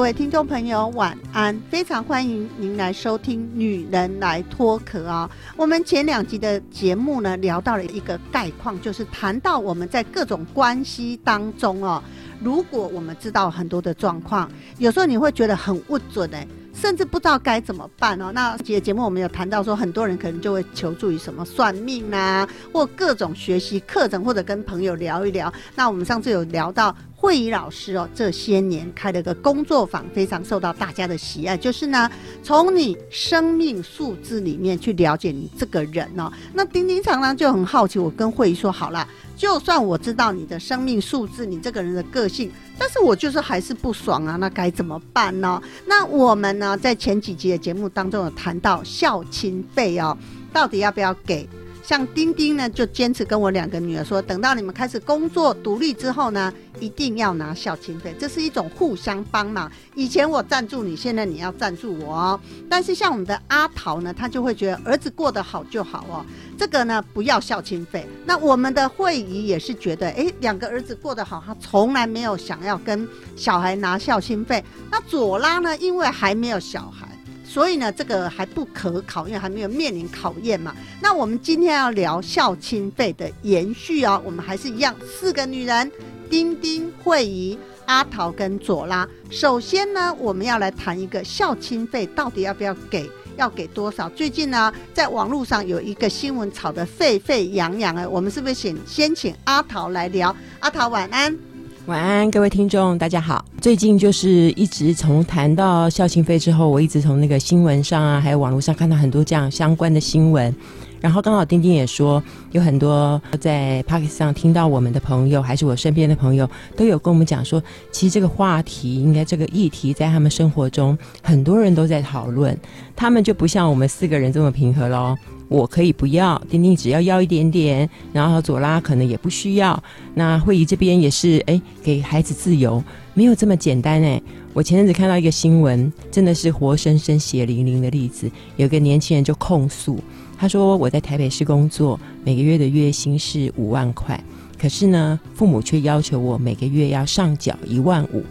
各位听众朋友，晚安！非常欢迎您来收听《女人来脱壳》啊。我们前两集的节目呢，聊到了一个概况，就是谈到我们在各种关系当中哦，如果我们知道很多的状况，有时候你会觉得很不准哎。甚至不知道该怎么办哦。那节节目我们有谈到说，很多人可能就会求助于什么算命啊，或各种学习课程，或者跟朋友聊一聊。那我们上次有聊到慧仪老师哦，这些年开了个工作坊，非常受到大家的喜爱。就是呢，从你生命数字里面去了解你这个人哦。那丁丁常常就很好奇，我跟慧仪说好了。就算我知道你的生命数字，你这个人的个性，但是我就是还是不爽啊，那该怎么办呢？那我们呢，在前几集的节目当中有谈到孝亲费哦，到底要不要给？像丁丁呢，就坚持跟我两个女儿说，等到你们开始工作独立之后呢，一定要拿孝亲费，这是一种互相帮忙。以前我赞助你，现在你要赞助我哦。但是像我们的阿桃呢，他就会觉得儿子过得好就好哦，这个呢不要孝亲费。那我们的会议也是觉得，哎，两个儿子过得好，他从来没有想要跟小孩拿孝亲费。那左拉呢，因为还没有小孩。所以呢，这个还不可考，因为还没有面临考验嘛。那我们今天要聊孝亲费的延续哦，我们还是一样，四个女人：丁丁、慧仪、阿桃跟左拉。首先呢，我们要来谈一个孝亲费到底要不要给，要给多少？最近呢，在网络上有一个新闻炒得沸沸扬扬啊，我们是不是请先请阿桃来聊？阿桃晚安。晚安，各位听众，大家好。最近就是一直从谈到孝心费之后，我一直从那个新闻上啊，还有网络上看到很多这样相关的新闻。然后刚好丁丁也说，有很多在 p a k i s 上听到我们的朋友，还是我身边的朋友，都有跟我们讲说，其实这个话题，应该这个议题，在他们生活中，很多人都在讨论。他们就不像我们四个人这么平和喽。我可以不要，丁丁只要要一点点，然后左拉可能也不需要。那会议这边也是，哎，给孩子自由，没有这么简单哎。我前阵子看到一个新闻，真的是活生生血淋淋的例子。有个年轻人就控诉，他说我在台北市工作，每个月的月薪是五万块，可是呢，父母却要求我每个月要上缴一万五，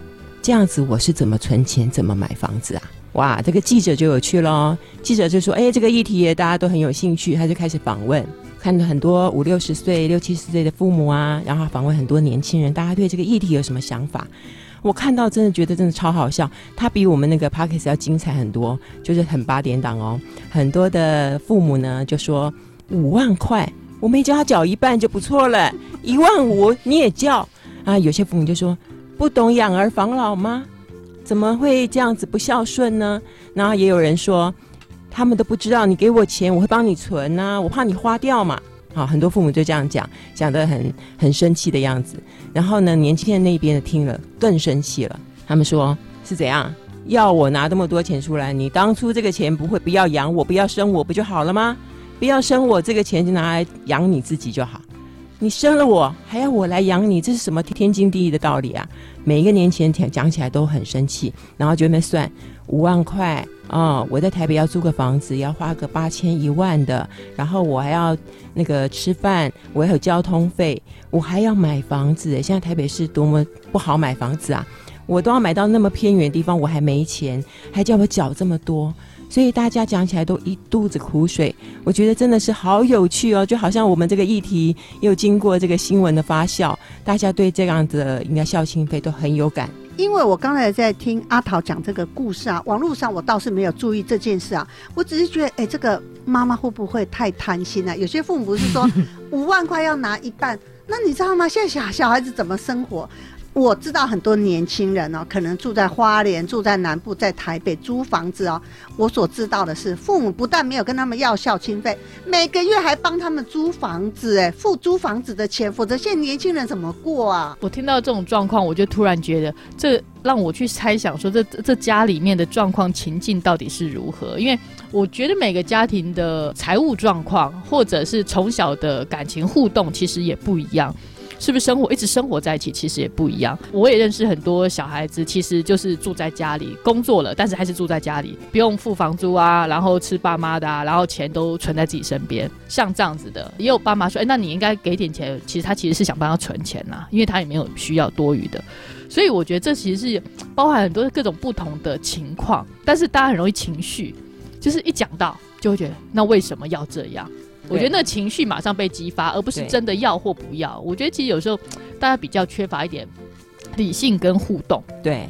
这样子我是怎么存钱，怎么买房子啊？哇，这个记者就有趣喽！记者就说：“哎，这个议题大家都很有兴趣。”他就开始访问，看到很多五六十岁、六七十岁的父母啊，然后访问很多年轻人，大家对这个议题有什么想法？我看到真的觉得真的超好笑，他比我们那个 p o c k e t 要精彩很多，就是很八点档哦。很多的父母呢就说：“五万块，我没叫他缴一半就不错了，一万五你也叫啊？”有些父母就说：“不懂养儿防老吗？”怎么会这样子不孝顺呢？然后也有人说，他们都不知道你给我钱，我会帮你存呐，我怕你花掉嘛。好，很多父母就这样讲，讲得很很生气的样子。然后呢，年轻人那边的听了更生气了，他们说是怎样要我拿这么多钱出来？你当初这个钱不会不要养我，不要生我不就好了吗？不要生我，这个钱就拿来养你自己就好。你生了我，还要我来养你，这是什么天经地义的道理啊？每一个年轻人讲起来都很生气，然后就那算五万块啊！我在台北要租个房子，要花个八千一万的，然后我还要那个吃饭，我还有交通费，我还要买房子。现在台北市多么不好买房子啊！我都要买到那么偏远的地方，我还没钱，还叫我缴这么多。所以大家讲起来都一肚子苦水，我觉得真的是好有趣哦，就好像我们这个议题又经过这个新闻的发酵，大家对这样子应该孝心费都很有感。因为我刚才在听阿桃讲这个故事啊，网络上我倒是没有注意这件事啊，我只是觉得，哎，这个妈妈会不会太贪心了？有些父母是说 五万块要拿一半，那你知道吗？现在小小孩子怎么生活？我知道很多年轻人哦，可能住在花莲、住在南部、在台北租房子哦。我所知道的是，父母不但没有跟他们要孝亲费，每个月还帮他们租房子，哎，付租房子的钱，否则现在年轻人怎么过啊？我听到这种状况，我就突然觉得，这让我去猜想说，这这家里面的状况情境到底是如何？因为我觉得每个家庭的财务状况，或者是从小的感情互动，其实也不一样。是不是生活一直生活在一起，其实也不一样。我也认识很多小孩子，其实就是住在家里工作了，但是还是住在家里，不用付房租啊，然后吃爸妈的啊，然后钱都存在自己身边。像这样子的，也有爸妈说：“哎，那你应该给点钱。”其实他其实是想帮他存钱呐，因为他也没有需要多余的。所以我觉得这其实是包含很多各种不同的情况，但是大家很容易情绪，就是一讲到就会觉得，那为什么要这样？我觉得那情绪马上被激发，而不是真的要或不要。我觉得其实有时候大家比较缺乏一点理性跟互动。对，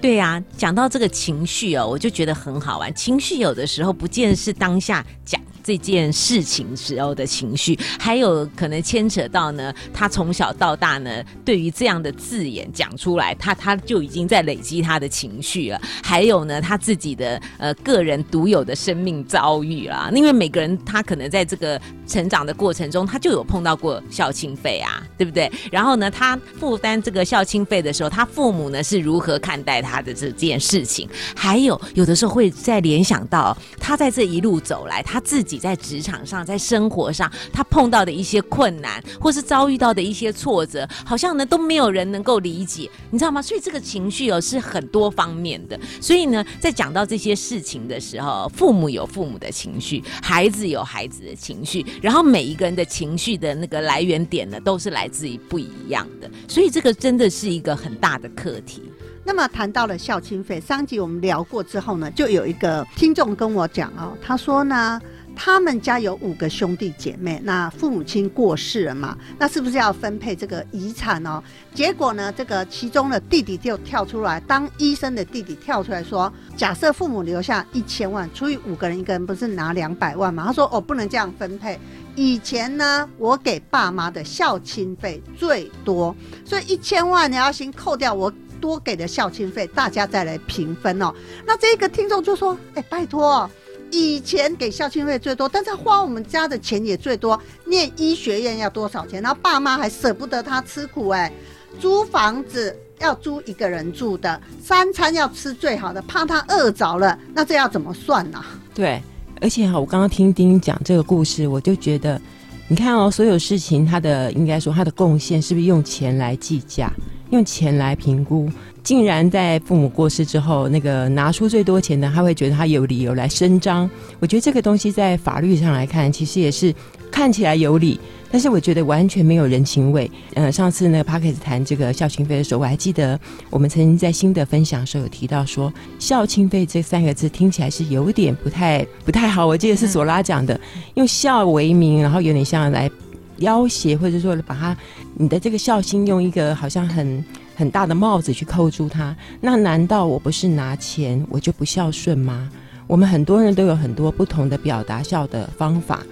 对呀。讲到这个情绪哦，我就觉得很好玩。情绪有的时候不见是当下讲。这件事情时候的情绪，还有可能牵扯到呢，他从小到大呢，对于这样的字眼讲出来，他他就已经在累积他的情绪了。还有呢，他自己的呃个人独有的生命遭遇啦，因为每个人他可能在这个成长的过程中，他就有碰到过孝庆费啊，对不对？然后呢，他负担这个孝庆费的时候，他父母呢是如何看待他的这件事情？还有有的时候会再联想到他在这一路走来，他自己。在职场上，在生活上，他碰到的一些困难，或是遭遇到的一些挫折，好像呢都没有人能够理解，你知道吗？所以这个情绪哦是很多方面的。所以呢，在讲到这些事情的时候，父母有父母的情绪，孩子有孩子的情绪，然后每一个人的情绪的那个来源点呢，都是来自于不一样的。所以这个真的是一个很大的课题。那么谈到了孝亲费，上集我们聊过之后呢，就有一个听众跟我讲哦，他说呢。他们家有五个兄弟姐妹，那父母亲过世了嘛？那是不是要分配这个遗产哦？结果呢，这个其中的弟弟就跳出来，当医生的弟弟跳出来说：“假设父母留下一千万，除以五个人，一个人不是拿两百万吗？”他说：“哦，不能这样分配。以前呢，我给爸妈的孝亲费最多，所以一千万你要先扣掉我多给的孝亲费，大家再来平分哦。”那这个听众就说：“哎，拜托。”以前给校庆费最多，但是花我们家的钱也最多。念医学院要多少钱？然后爸妈还舍不得他吃苦哎，租房子要租一个人住的，三餐要吃最好的，怕他饿着了，那这要怎么算呢？对，而且哈，我刚刚听丁讲这个故事，我就觉得，你看哦，所有事情他的应该说他的贡献是不是用钱来计价，用钱来评估？竟然在父母过世之后，那个拿出最多钱的，他会觉得他有理由来伸张。我觉得这个东西在法律上来看，其实也是看起来有理，但是我觉得完全没有人情味。呃，上次那个 p a r k e s 谈这个孝亲费的时候，我还记得我们曾经在新的分享的时候有提到说，孝亲费这三个字听起来是有点不太不太好。我记得是索拉讲的，用孝为名，然后有点像来要挟，或者说把他你的这个孝心用一个好像很。很大的帽子去扣住他，那难道我不是拿钱我就不孝顺吗？我们很多人都有很多不同的表达孝的方法，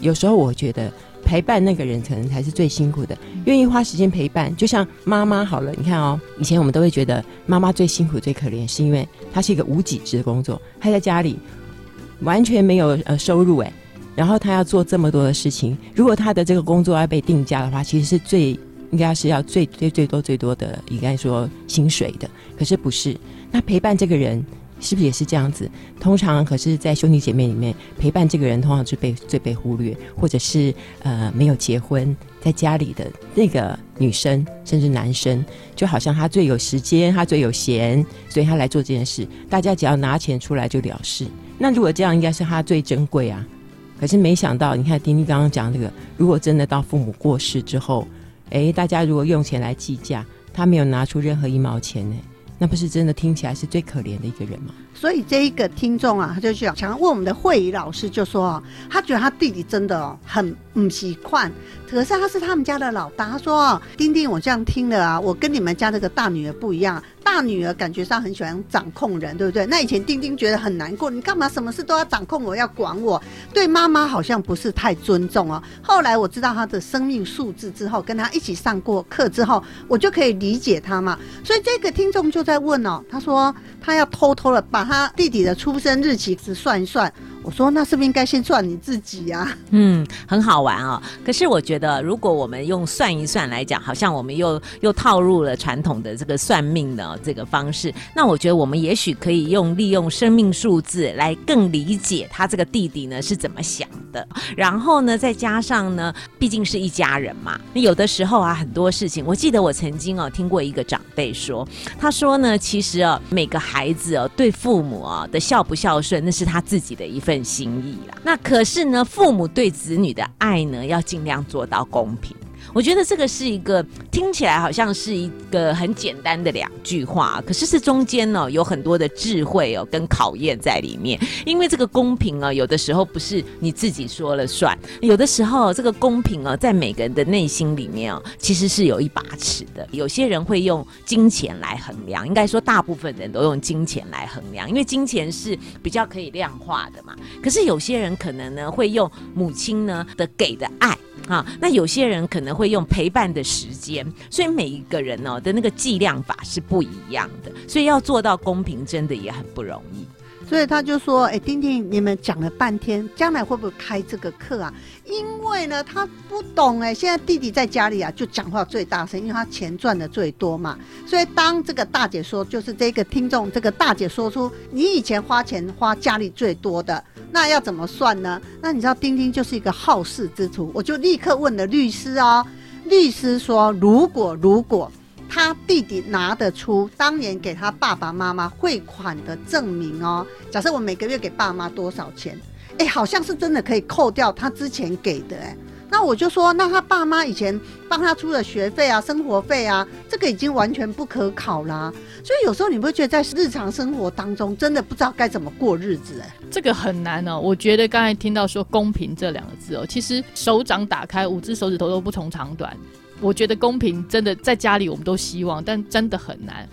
有时候我觉得陪伴那个人可能才是最辛苦的，愿意花时间陪伴。就像妈妈好了，你看哦，以前我们都会觉得妈妈最辛苦、最可怜，是因为她是一个无己职的工作，她在家里完全没有呃收入诶，然后她要做这么多的事情，如果她的这个工作要被定价的话，其实是最。应该是要最最最多最多的，应该说薪水的，可是不是？那陪伴这个人是不是也是这样子？通常可是在兄弟姐妹里面，陪伴这个人通常是被最被忽略，或者是呃没有结婚，在家里的那个女生甚至男生，就好像他最有时间，他最有闲，所以他来做这件事，大家只要拿钱出来就了事。那如果这样，应该是他最珍贵啊。可是没想到，你看丁丁刚刚讲这个，如果真的到父母过世之后，哎，大家如果用钱来计价，他没有拿出任何一毛钱呢，那不是真的听起来是最可怜的一个人吗？所以这一个听众啊，他就想想问我们的慧仪老师，就说啊，他觉得他弟弟真的哦很不习惯，可是他是他们家的老大。他说哦，丁丁，我这样听了啊，我跟你们家这个大女儿不一样，大女儿感觉上很喜欢掌控人，对不对？那以前丁丁觉得很难过，你干嘛什么事都要掌控我，要管我？对妈妈好像不是太尊重哦。后来我知道他的生命数字之后，跟他一起上过课之后，我就可以理解他嘛。所以这个听众就在问哦，他说他要偷偷的把他弟弟的出生日期算一算。我说那是不是应该先算你自己呀？嗯，很好玩哦。可是我觉得，如果我们用算一算来讲，好像我们又又套入了传统的这个算命的这个方式。那我觉得我们也许可以用利用生命数字来更理解他这个弟弟呢是怎么想的。然后呢，再加上呢，毕竟是一家人嘛。有的时候啊，很多事情，我记得我曾经哦听过一个长辈说，他说呢，其实啊，每个孩子哦对父母啊的孝不孝顺，那是他自己的一份。份心意啦，那可是呢，父母对子女的爱呢，要尽量做到公平。我觉得这个是一个听起来好像是一个很简单的两句话，可是这中间呢有很多的智慧哦跟考验在里面。因为这个公平啊，有的时候不是你自己说了算，有的时候这个公平啊，在每个人的内心里面啊，其实是有一把尺的。有些人会用金钱来衡量，应该说大部分人都用金钱来衡量，因为金钱是比较可以量化的嘛。可是有些人可能呢会用母亲呢的给的爱。啊，那有些人可能会用陪伴的时间，所以每一个人呢的那个计量法是不一样的，所以要做到公平，真的也很不容易。所以他就说：“哎，丁丁，你们讲了半天，将来会不会开这个课啊？因为呢，他不懂哎。现在弟弟在家里啊，就讲话最大声，因为他钱赚的最多嘛。所以当这个大姐说，就是这个听众，这个大姐说出你以前花钱花家里最多的，那要怎么算呢？那你知道丁丁就是一个好事之徒，我就立刻问了律师哦。律师说，如果如果。”他弟弟拿得出当年给他爸爸妈妈汇款的证明哦。假设我每个月给爸妈多少钱，哎，好像是真的可以扣掉他之前给的哎。那我就说，那他爸妈以前帮他出的学费啊、生活费啊，这个已经完全不可考啦。所以有时候你会觉得在日常生活当中真的不知道该怎么过日子哎？这个很难哦。我觉得刚才听到说公平这两个字哦，其实手掌打开，五只手指头都不同长短。我觉得公平真的在家里我们都希望，但真的很难。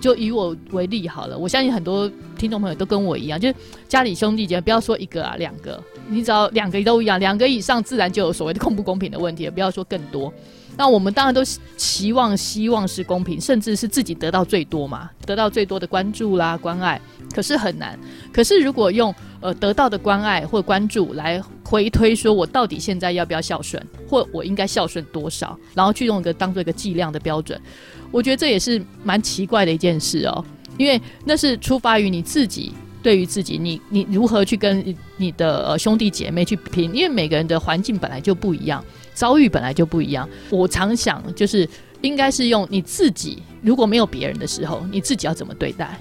就以我为例好了，我相信很多听众朋友都跟我一样，就是家里兄弟姐妹不要说一个啊两个，你只要两个都一样，两个以上自然就有所谓的公不公平的问题了。不要说更多，那我们当然都期望希望是公平，甚至是自己得到最多嘛，得到最多的关注啦关爱。可是很难。可是如果用呃得到的关爱或关注来回推，说我到底现在要不要孝顺，或我应该孝顺多少，然后去用一个当做一个计量的标准，我觉得这也是蛮奇怪的一件事哦。因为那是出发于你自己对于自己，你你如何去跟你的兄弟姐妹去拼？因为每个人的环境本来就不一样，遭遇本来就不一样。我常想，就是应该是用你自己，如果没有别人的时候，你自己要怎么对待？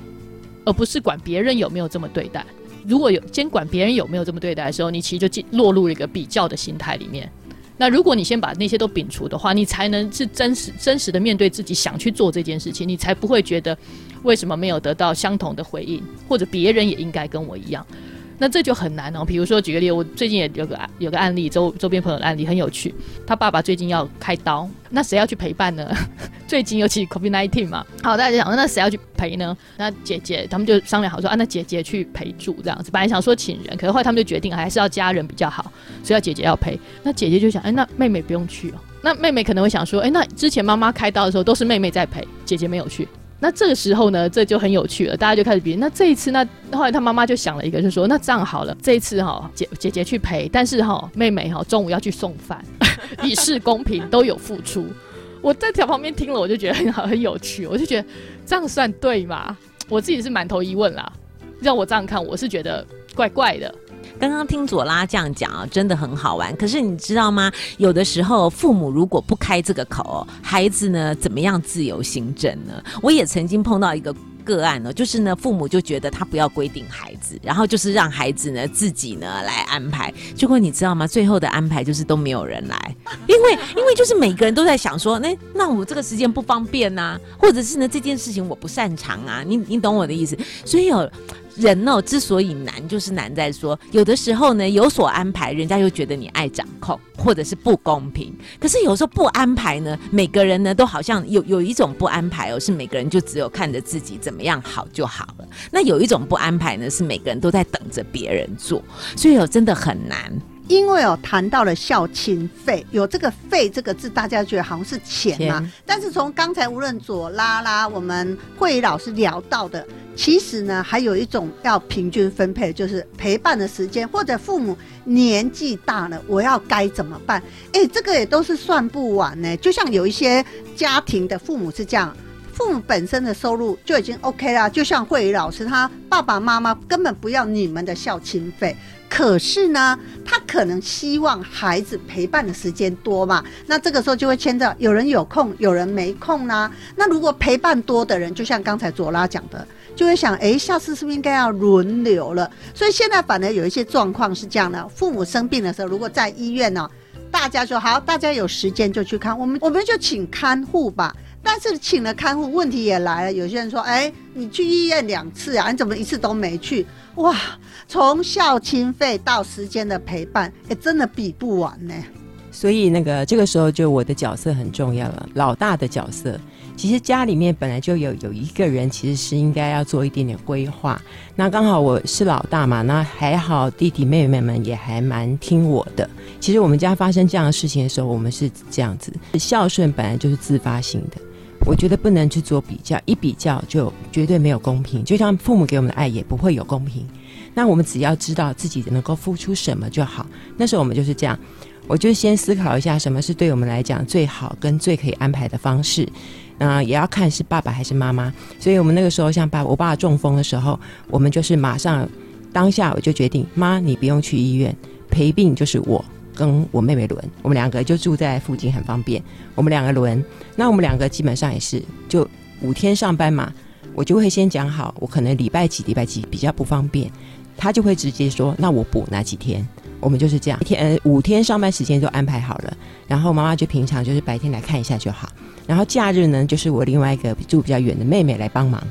而不是管别人有没有这么对待。如果有监管别人有没有这么对待的时候，你其实就进落入了一个比较的心态里面。那如果你先把那些都摒除的话，你才能是真实真实的面对自己想去做这件事情，你才不会觉得为什么没有得到相同的回应，或者别人也应该跟我一样。那这就很难哦。比如说举个例，我最近也有个有个案例，周周边朋友的案例很有趣。他爸爸最近要开刀，那谁要去陪伴呢？最近尤其 COVID nineteen 嘛，好，大家就想，那谁要去陪呢？那姐姐他们就商量好说啊，那姐姐去陪住这样子。本来想说请人，可是后来他们就决定还是要家人比较好，所以要姐姐要陪。那姐姐就想，哎，那妹妹不用去哦。那妹妹可能会想说，哎，那之前妈妈开刀的时候都是妹妹在陪，姐姐没有去。那这个时候呢，这就很有趣了，大家就开始比。那这一次，那后来他妈妈就想了一个，就说：那这样好了，这一次哈，姐姐姐去陪，但是哈，妹妹哈中午要去送饭，以示公平，都有付出。我在条旁边听了，我就觉得很好，很有趣。我就觉得这样算对吗？我自己是满头疑问啦。让我这样看，我是觉得怪怪的。刚刚听左拉这样讲啊，真的很好玩。可是你知道吗？有的时候父母如果不开这个口，孩子呢怎么样自由行政呢？我也曾经碰到一个。个案呢，就是呢，父母就觉得他不要规定孩子，然后就是让孩子呢自己呢来安排。结果你知道吗？最后的安排就是都没有人来，因为因为就是每个人都在想说，那那我这个时间不方便呐、或者是呢这件事情我不擅长啊，你你懂我的意思？所以有。人哦，之所以难，就是难在说，有的时候呢有所安排，人家又觉得你爱掌控，或者是不公平。可是有时候不安排呢，每个人呢都好像有有一种不安排哦，是每个人就只有看着自己怎么样好就好了。那有一种不安排呢，是每个人都在等着别人做，所以哦，真的很难。因为哦，谈到了孝亲费，有这个“费”这个字，大家觉得好像是钱嘛。钱但是从刚才无论左拉拉，我们慧仪老师聊到的，其实呢，还有一种要平均分配，就是陪伴的时间，或者父母年纪大了，我要该怎么办？哎，这个也都是算不完呢。就像有一些家庭的父母是这样。父母本身的收入就已经 OK 啦，就像慧仪老师，他爸爸妈妈根本不要你们的孝亲费，可是呢，他可能希望孩子陪伴的时间多嘛，那这个时候就会牵着有人有空，有人没空啦、那如果陪伴多的人，就像刚才左拉讲的，就会想，诶，下次是不是应该要轮流了？所以现在反而有一些状况是这样的：父母生病的时候，如果在医院呢、大家说好，大家有时间就去看，我们我们就请看护吧。但是请了看护，问题也来了。有些人说：“哎，你去医院两次啊，你怎么一次都没去？”哇，从孝亲费到时间的陪伴，哎，真的比不完呢。所以那个这个时候就我的角色很重要了，老大的角色。其实家里面本来就有有一个人，其实是应该要做一点点规划。那刚好我是老大嘛，那还好弟弟妹妹们也还蛮听我的。其实我们家发生这样的事情的时候，我们是这样子，孝顺本来就是自发性的。我觉得不能去做比较，一比较就绝对没有公平。就像父母给我们的爱也不会有公平。那我们只要知道自己能够付出什么就好。那时候我们就是这样，我就先思考一下什么是对我们来讲最好跟最可以安排的方式。那、也要看是爸爸还是妈妈。所以我们那个时候像爸，我爸中风的时候，我们就是马上当下我就决定，妈你不用去医院，陪病就是我。跟我妹妹轮，我们两个就住在附近，很方便。我们两个轮，那我们两个基本上也是就五天上班嘛，我就会先讲好，我可能礼拜几礼拜几比较不方便，他就会直接说，那我补哪几天。我们就是这样，一天呃五天上班时间都安排好了，然后妈妈就平常就是白天来看一下就好，然后假日呢就是我另外一个住比较远的妹妹来帮忙，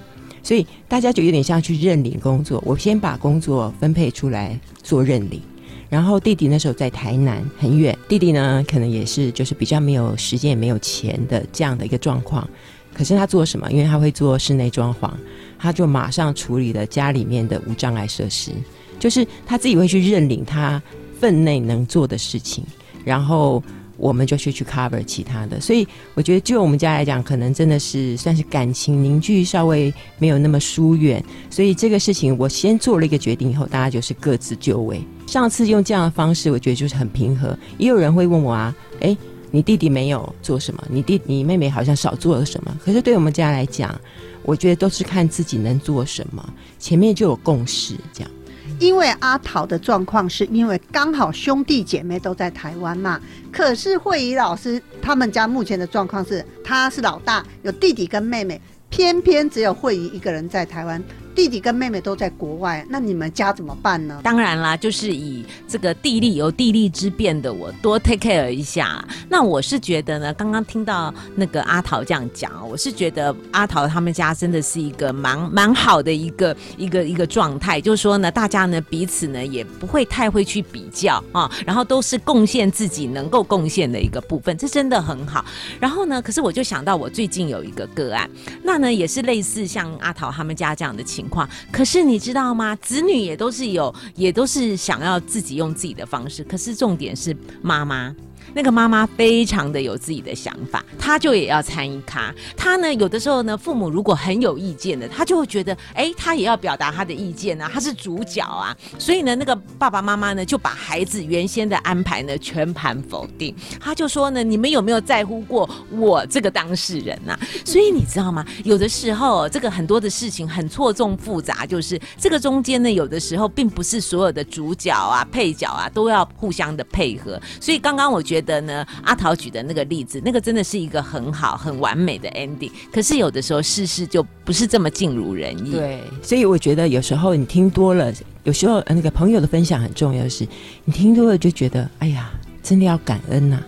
所以大家就有点像去认领工作，我先把工作分配出来做认领。然后弟弟那时候在台南很远，弟弟呢可能也是就是比较没有时间也没有钱的这样的一个状况。可是他做什么？因为他会做室内装潢，他就马上处理了家里面的无障碍设施，就是他自己会去认领他分内能做的事情，然后我们就去去 cover 其他的。所以我觉得就我们家来讲，可能真的是算是感情凝聚稍微没有那么疏远，所以这个事情我先做了一个决定以后，大家就是各自就位。上次用这样的方式，我觉得就是很平和。也有人会问我啊，诶，你弟弟没有做什么？你弟你妹妹好像少做了什么？可是对我们家来讲，我觉得都是看自己能做什么，前面就有共识，这样。因为阿桃的状况是因为刚好兄弟姐妹都在台湾嘛，可是慧仪老师他们家目前的状况是，他是老大，有弟弟跟妹妹，偏偏只有慧仪一个人在台湾，弟弟跟妹妹都在国外，那你们家怎么办呢？当然啦，就是以这个地利有地利之便的，我多 take care 一下。那我是觉得呢，刚刚听到那个阿桃这样讲，我是觉得阿桃他们家真的是一个蛮蛮好的一个一个一个状态，就是说呢，大家呢彼此呢也不会太会去比较啊，然后都是贡献自己能够贡献的一个部分，这真的很好。然后呢，可是我就想到我最近有一个个案，那呢也是类似像阿桃他们家这样的情可是你知道吗？子女也都是有，也都是想要自己用自己的方式。可是重点是妈妈。那个妈妈非常的有自己的想法，她就也要参与咖。她呢，有的时候呢，父母如果很有意见的，她就会觉得，哎，她也要表达她的意见啊，她是主角啊。所以呢，那个爸爸妈妈呢，就把孩子原先的安排呢全盘否定。他就说呢，你们有没有在乎过我这个当事人呐、所以你知道吗？有的时候这个很多的事情很错综复杂，就是这个中间呢，有的时候并不是所有的主角啊、配角啊都要互相的配合。所以刚刚我觉觉得呢，阿桃举的那个例子，那个真的是一个很好、很完美的 ending。可是有的时候事事就不是这么尽如人意。对，所以我觉得有时候你听多了，有时候呃那个朋友的分享很重要的是，你听多了就觉得，哎呀，真的要感恩呐、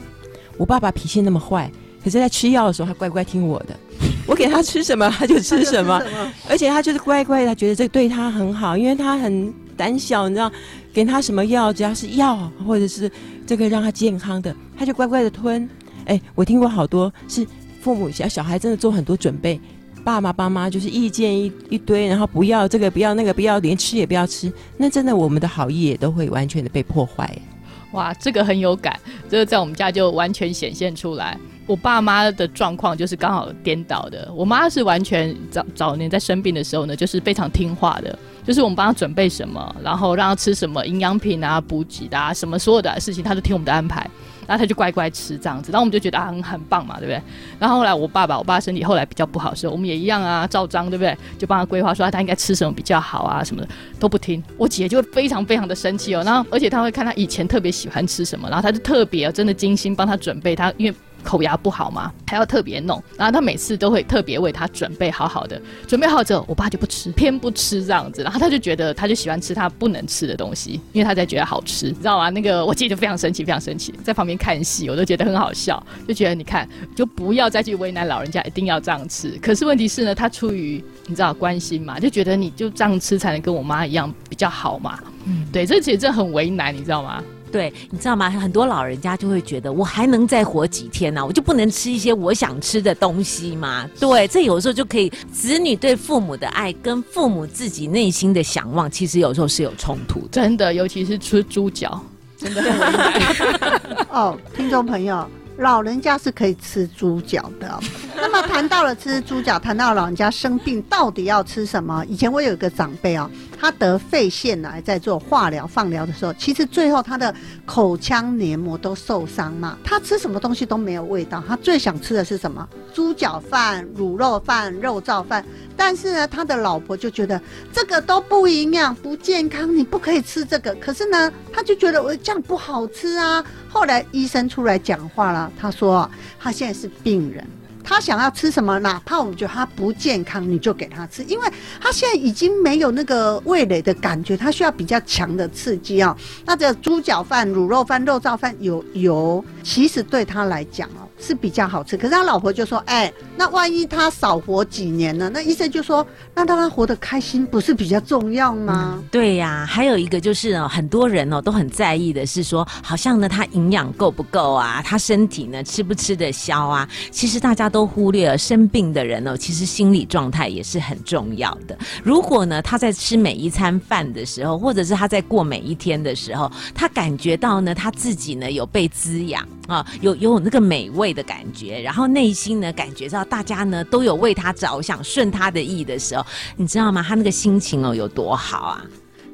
我爸爸脾气那么坏，可是在吃药的时候，他乖乖听我的，我给他吃什么他就吃什么，而且他就是乖乖的，他觉得这对他很好，因为他很胆小，你知道，给他什么药，只要是药或者是这个让他健康的，他就乖乖的吞。哎，我听过好多是父母小小孩真的做很多准备，爸爸妈妈就是意见一一堆，然后不要这个不要那个不要，连吃也不要吃，那真的我们的好意也都会完全的被破坏。哇，这个很有感，这个在我们家就完全显现出来。我爸妈的状况就是刚好颠倒的。我妈是完全早早年在生病的时候呢，就是非常听话的，就是我们帮他准备什么，然后让他吃什么营养品啊、补给的啊，什么所有的事情，他都听我们的安排，然后他就乖乖吃这样子。然后我们就觉得啊很很棒嘛，对不对？然后后来我爸爸，我爸身体后来比较不好的时候，我们也一样啊，照章对不对？就帮他规划说他应该吃什么比较好啊，什么的都不听。我姐就会非常非常的生气哦，然后而且他会看他以前特别喜欢吃什么，然后他就特别真的精心帮他准备，他因为。口牙不好嘛，还要特别弄，然后他每次都会特别为他准备好好的，准备好之后，我爸就不吃，偏不吃这样子，然后他就觉得他就喜欢吃他不能吃的东西，因为他在觉得好吃，你知道吗？那个我姐就非常生气，非常生气，在旁边看戏，我都觉得很好笑，就觉得你看，就不要再去为难老人家，一定要这样吃。可是问题是呢，他出于你知道关心嘛，就觉得你就这样吃才能跟我妈一样比较好嘛，嗯，对，这其实这很为难，你知道吗？对，你知道吗？很多老人家就会觉得，我还能再活几天呢、我就不能吃一些我想吃的东西吗？对，这有时候就可以，子女对父母的爱跟父母自己内心的想望，其实有时候是有冲突的。真的，尤其是吃猪脚，真的很难。哦，听众朋友，老人家是可以吃猪脚的哦、那么谈到了吃猪脚，谈到老人家生病到底要吃什么？以前我有一个长辈哦，他得肺腺癌，在做化疗、放疗的时候，其实最后他的口腔黏膜都受伤嘛，他吃什么东西都没有味道，他最想吃的是什么？猪脚饭、卤肉饭、肉燥饭。但是呢，他的老婆就觉得这个都不营养、不健康，你不可以吃这个。可是呢，他就觉得我这样不好吃啊。后来医生出来讲话了，他说他现在是病人。他想要吃什么，哪怕我们觉得他不健康，你就给他吃，因为他现在已经没有那个味蕾的感觉，他需要比较强的刺激啊、那这猪脚饭、卤肉饭、肉燥饭有油，其实对他来讲哦是比较好吃。可是他老婆就说：“哎、那万一他少活几年呢？”那医生就说：“那让他活得开心，不是比较重要吗？”对呀、还有一个就是哦，很多人哦都很在意的是说，好像呢他营养够不够啊，他身体呢吃不吃得消啊？其实大家都忽略了生病的人哦，其实心理状态也是很重要的。如果呢他在吃每一餐饭的时候，或者是他在过每一天的时候，他感觉到呢他自己呢有被滋养啊，有有那个美味的感觉，然后内心呢感觉到大家呢都有为他着想，顺他的意的时候，你知道吗？他那个心情哦有多好啊！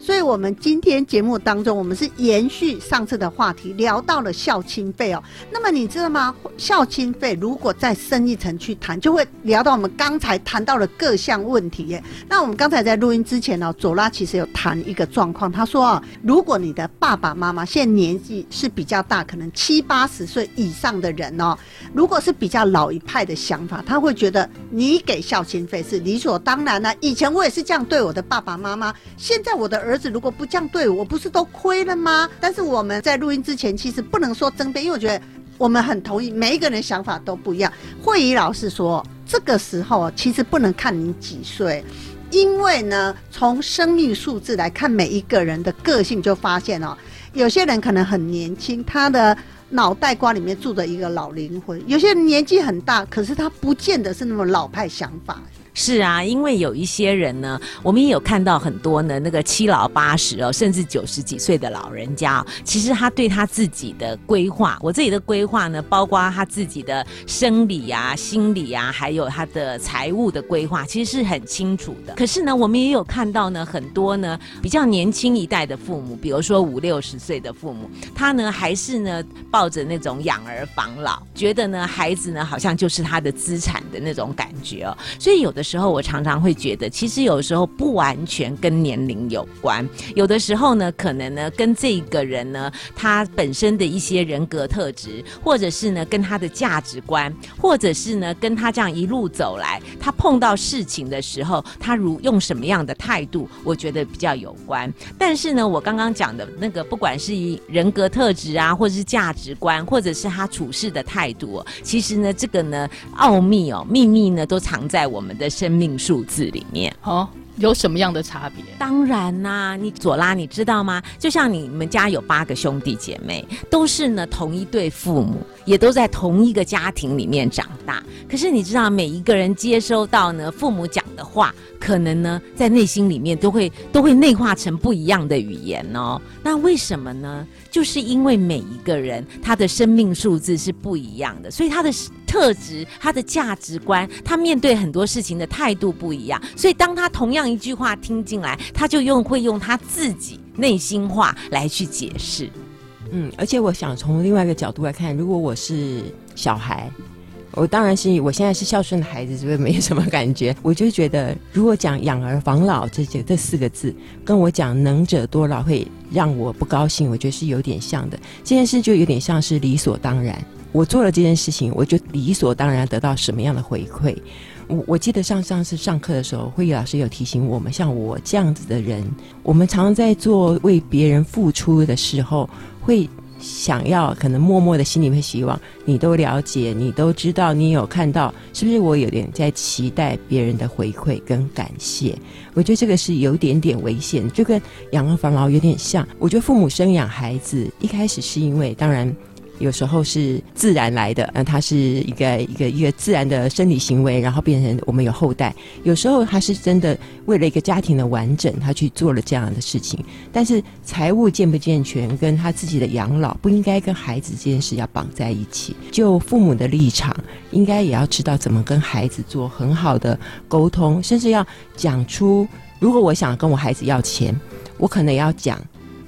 所以，我们今天节目当中，我们是延续上次的话题，聊到了孝亲费哦。那么你知道吗？孝亲费如果再深一层去谈，就会聊到我们刚才谈到的各项问题耶。那我们刚才在录音之前呢、左拉其实有谈一个状况，他说啊，如果你的爸爸妈妈现在年纪是比较大，可能七八十岁以上的人哦，如果是比较老一派的想法，他会觉得你给孝亲费是理所当然的、以前我也是这样对我的爸爸妈妈，现在我的儿子如果不这样对我，不是都亏了吗？但是我们在录音之前，其实不能说争辩，因为我觉得我们很同意，每一个人想法都不一样。慧仪老师说，这个时候其实不能看你几岁。因为呢，从生命数字来看，每一个人的个性就发现哦，有些人可能很年轻，他的脑袋瓜里面住着一个老灵魂；有些人年纪很大，可是他不见得是那么老派想法。是啊，因为有一些人呢，我们也有看到很多呢，那个七老八十哦，甚至九十几岁的老人家、其实他对他自己的规划，我自己的规划呢，包括他自己的生理啊、心理啊，还有他的财务的规划，其实是很清楚的。可是呢，我们也有看到呢，很多呢比较年轻一代的父母，比如说五六十岁的父母，他呢还是呢抱着那种养儿防老，觉得呢孩子呢好像就是他的资产的那种感觉哦，所以有的时候我常常会觉得，其实有时候不完全跟年龄有关，有的时候呢，可能呢跟这个人呢他本身的一些人格特质，或者是呢跟他的价值观，或者是呢跟他这样一路走来，他碰到事情的时候，他如用什么样的态度，我觉得比较有关。但是呢，我刚刚讲的那个，不管是以人格特质啊，或者是价值观，或者是他处事的态度，其实呢，这个呢奥秘哦，秘密呢都藏在我们的生命数字里面。哦，有什么样的差别？当然啦、你左拉，你知道吗？就像你们家有八个兄弟姐妹，都是呢同一对父母，也都在同一个家庭里面长大。可是你知道，每一个人接收到呢父母讲的话，可能呢在内心里面都会都会内化成不一样的语言哦。那为什么呢？就是因为每一个人他的生命数字是不一样的，所以他的特质、他的价值观、他面对很多事情的态度不一样。所以当他同样一句话听进来，他就用会用他自己内心话来去解释。嗯，而且我想从另外一个角度来看，如果我是小孩，我当然是我现在是孝顺的孩子，所以没什么感觉。我就觉得，如果讲养儿防老这这这四个字，跟我讲能者多劳会让我不高兴，我觉得是有点像的。这件事就有点像是理所当然，我做了这件事情，我就理所当然得到什么样的回馈。我我记得上上次上课的时候，慧宇老师有提醒我们，像我这样子的人，我们常常在做为别人付出的时候，会想要可能默默的心里面希望你都了解，你都知道，你有看到，是不是？我有点在期待别人的回馈跟感谢。我觉得这个是有点点危险，就跟养儿防老有点像。我觉得父母生养孩子一开始是因为，当然。有时候是自然来的，那它是一个一个一个自然的生理行为，然后变成我们有后代。有时候他是真的为了一个家庭的完整，他去做了这样的事情。但是财务健不健全，跟他自己的养老不应该跟孩子这件事要绑在一起。就父母的立场，应该也要知道怎么跟孩子做很好的沟通，甚至要讲出，如果我想跟我孩子要钱，我可能要讲。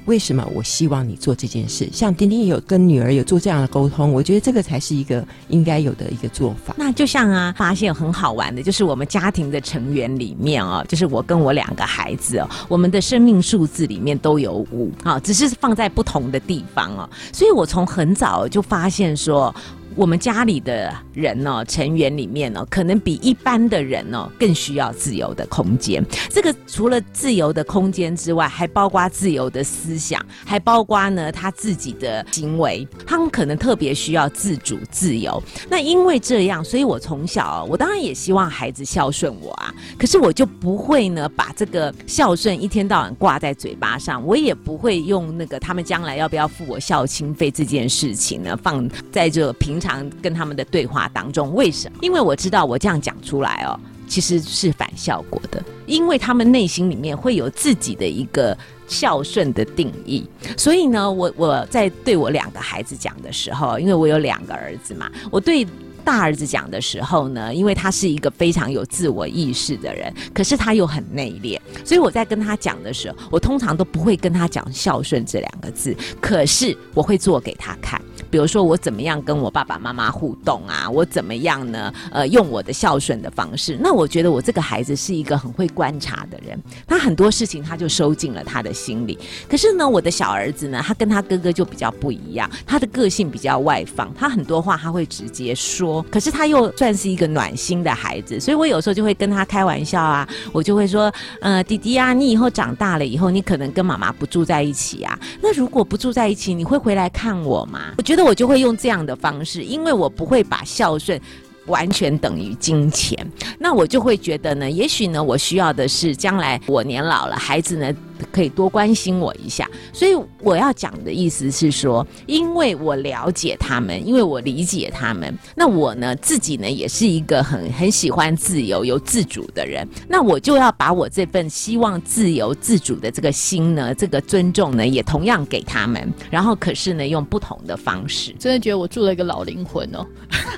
为什么我希望你做这件事？像丁丁有跟女儿有做这样的沟通，我觉得这个才是一个应该有的一个做法。那就像啊，发现很好玩的，就是我们家庭的成员里面哦，就是我跟我两个孩子哦，我们的生命数字里面都有五啊，只是放在不同的地方哦。所以我从很早就发现说。我们家里的人呢，成员里面呢，可能比一般的人呢更需要自由的空间。这个除了自由的空间之外，还包括自由的思想，还包括呢他自己的行为。他们可能特别需要自主、自由。那因为这样，所以我从小，我当然也希望孩子孝顺我啊。可是我就不会呢，把这个孝顺一天到晚挂在嘴巴上，我也不会用那个他们将来要不要付我孝亲费这件事情呢，放在这平常。常跟他们的对话当中，为什么？因为我知道我这样讲出来哦，其实是反效果的，因为他们内心里面会有自己的一个孝顺的定义。所以呢，我我在对我两个孩子讲的时候，因为我有两个儿子嘛，我对大儿子讲的时候呢，因为他是一个非常有自我意识的人，可是他又很内敛，所以我在跟他讲的时候，我通常都不会跟他讲孝顺这两个字，可是我会做给他看。比如说我怎么样跟我爸爸妈妈互动啊？我怎么样呢？呃，用我的孝顺的方式。那我觉得我这个孩子是一个很会观察的人，他很多事情他就收进了他的心里。可是呢，我的小儿子呢，他跟他哥哥就比较不一样，他的个性比较外放，他很多话他会直接说。可是他又算是一个暖心的孩子，所以我有时候就会跟他开玩笑啊，我就会说，呃，弟弟啊，你以后长大了以后，你可能跟妈妈不住在一起啊。那如果不住在一起，你会回来看我吗？我觉得那我就会用这样的方式，因为我不会把孝顺。完全等于金钱，那我就会觉得呢，也许呢，我需要的是将来我年老了，孩子呢可以多关心我一下。所以我要讲的意思是说，因为我了解他们，因为我理解他们，那我呢自己呢也是一个很很喜欢自由、有自主的人，那我就要把我这份希望自由自主的这个心呢，这个尊重呢，也同样给他们。然后可是呢，用不同的方式，真的觉得我住了一个老灵魂哦。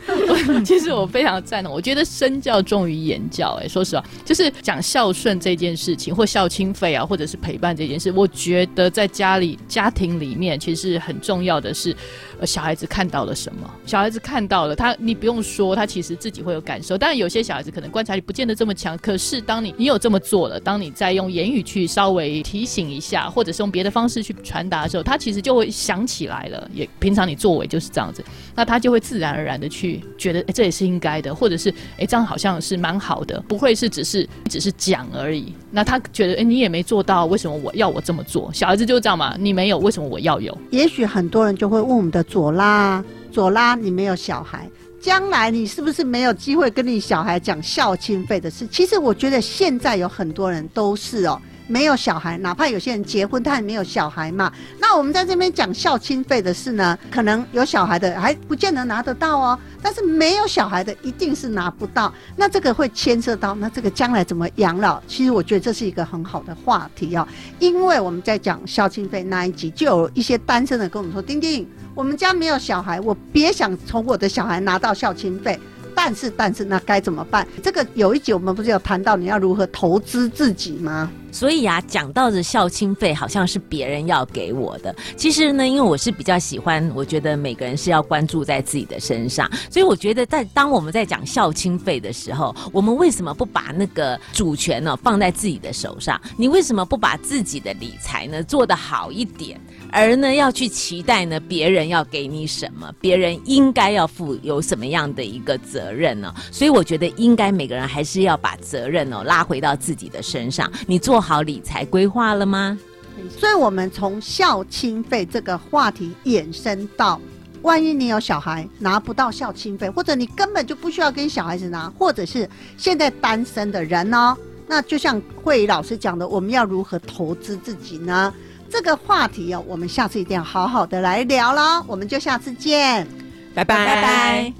其实我非常赞同，我觉得身教重于言教。哎，说实话，就是讲孝顺这件事情，或孝亲费啊，或者是陪陪伴这件事，我觉得在家里、家庭里面，其实很重要的是，呃，小孩子看到了什么？小孩子看到了，他你不用说，他其实自己会有感受。当然，有些小孩子可能观察力不见得这么强，可是当你你有这么做了，当你在用言语去稍微提醒一下，或者是用别的方式去传达的时候，他其实就会想起来了。也平常你作为就是这样子，那他就会自然而然的去觉得，哎，这也是应该的，或者是哎，这样好像是蛮好的，不会是只是只是讲而已。那他觉得，哎，你也没做到，为什么我要我这么做？小孩子就是这样嘛，你没有，为什么我要有？也许很多人就会问我们的左拉，左拉，你没有小孩，将来你是不是没有机会跟你小孩讲孝亲费的事？其实我觉得现在有很多人都是哦。没有小孩，哪怕有些人结婚，他也没有小孩嘛。那我们在这边讲孝亲费的事呢，可能有小孩的还不见得拿得到哦。但是没有小孩的一定是拿不到。那这个会牵涉到，那这个将来怎么养老？其实我觉得这是一个很好的话题哦。因为我们在讲孝亲费那一集，就有一些单身的跟我们说：“丁丁，我们家没有小孩，我别想从我的小孩拿到孝亲费。”但是，但是，那该怎么办？这个有一集我们不是有谈到你要如何投资自己吗？所以啊，讲到的孝亲费好像是别人要给我的。其实呢，因为我是比较喜欢，我觉得每个人是要关注在自己的身上。所以我觉得，在当我们在讲孝亲费的时候，我们为什么不把那个主权呢放在自己的手上？你为什么不把自己的理财呢做得好一点？而呢，要去期待呢，别人要给你什么，别人应该要负有什么样的一个责任呢？所以我觉得，应该每个人还是要把责任哦拉回到自己的身上。你做好理财规划了吗？所以，我们从孝亲费这个话题衍生到，万一你有小孩拿不到孝亲费，或者你根本就不需要跟小孩子拿，或者是现在单身的人呢？那就像慧老师讲的，我们要如何投资自己呢？这个话题哦，我们下次一定要好好的来聊了。我们就下次见，拜拜拜拜。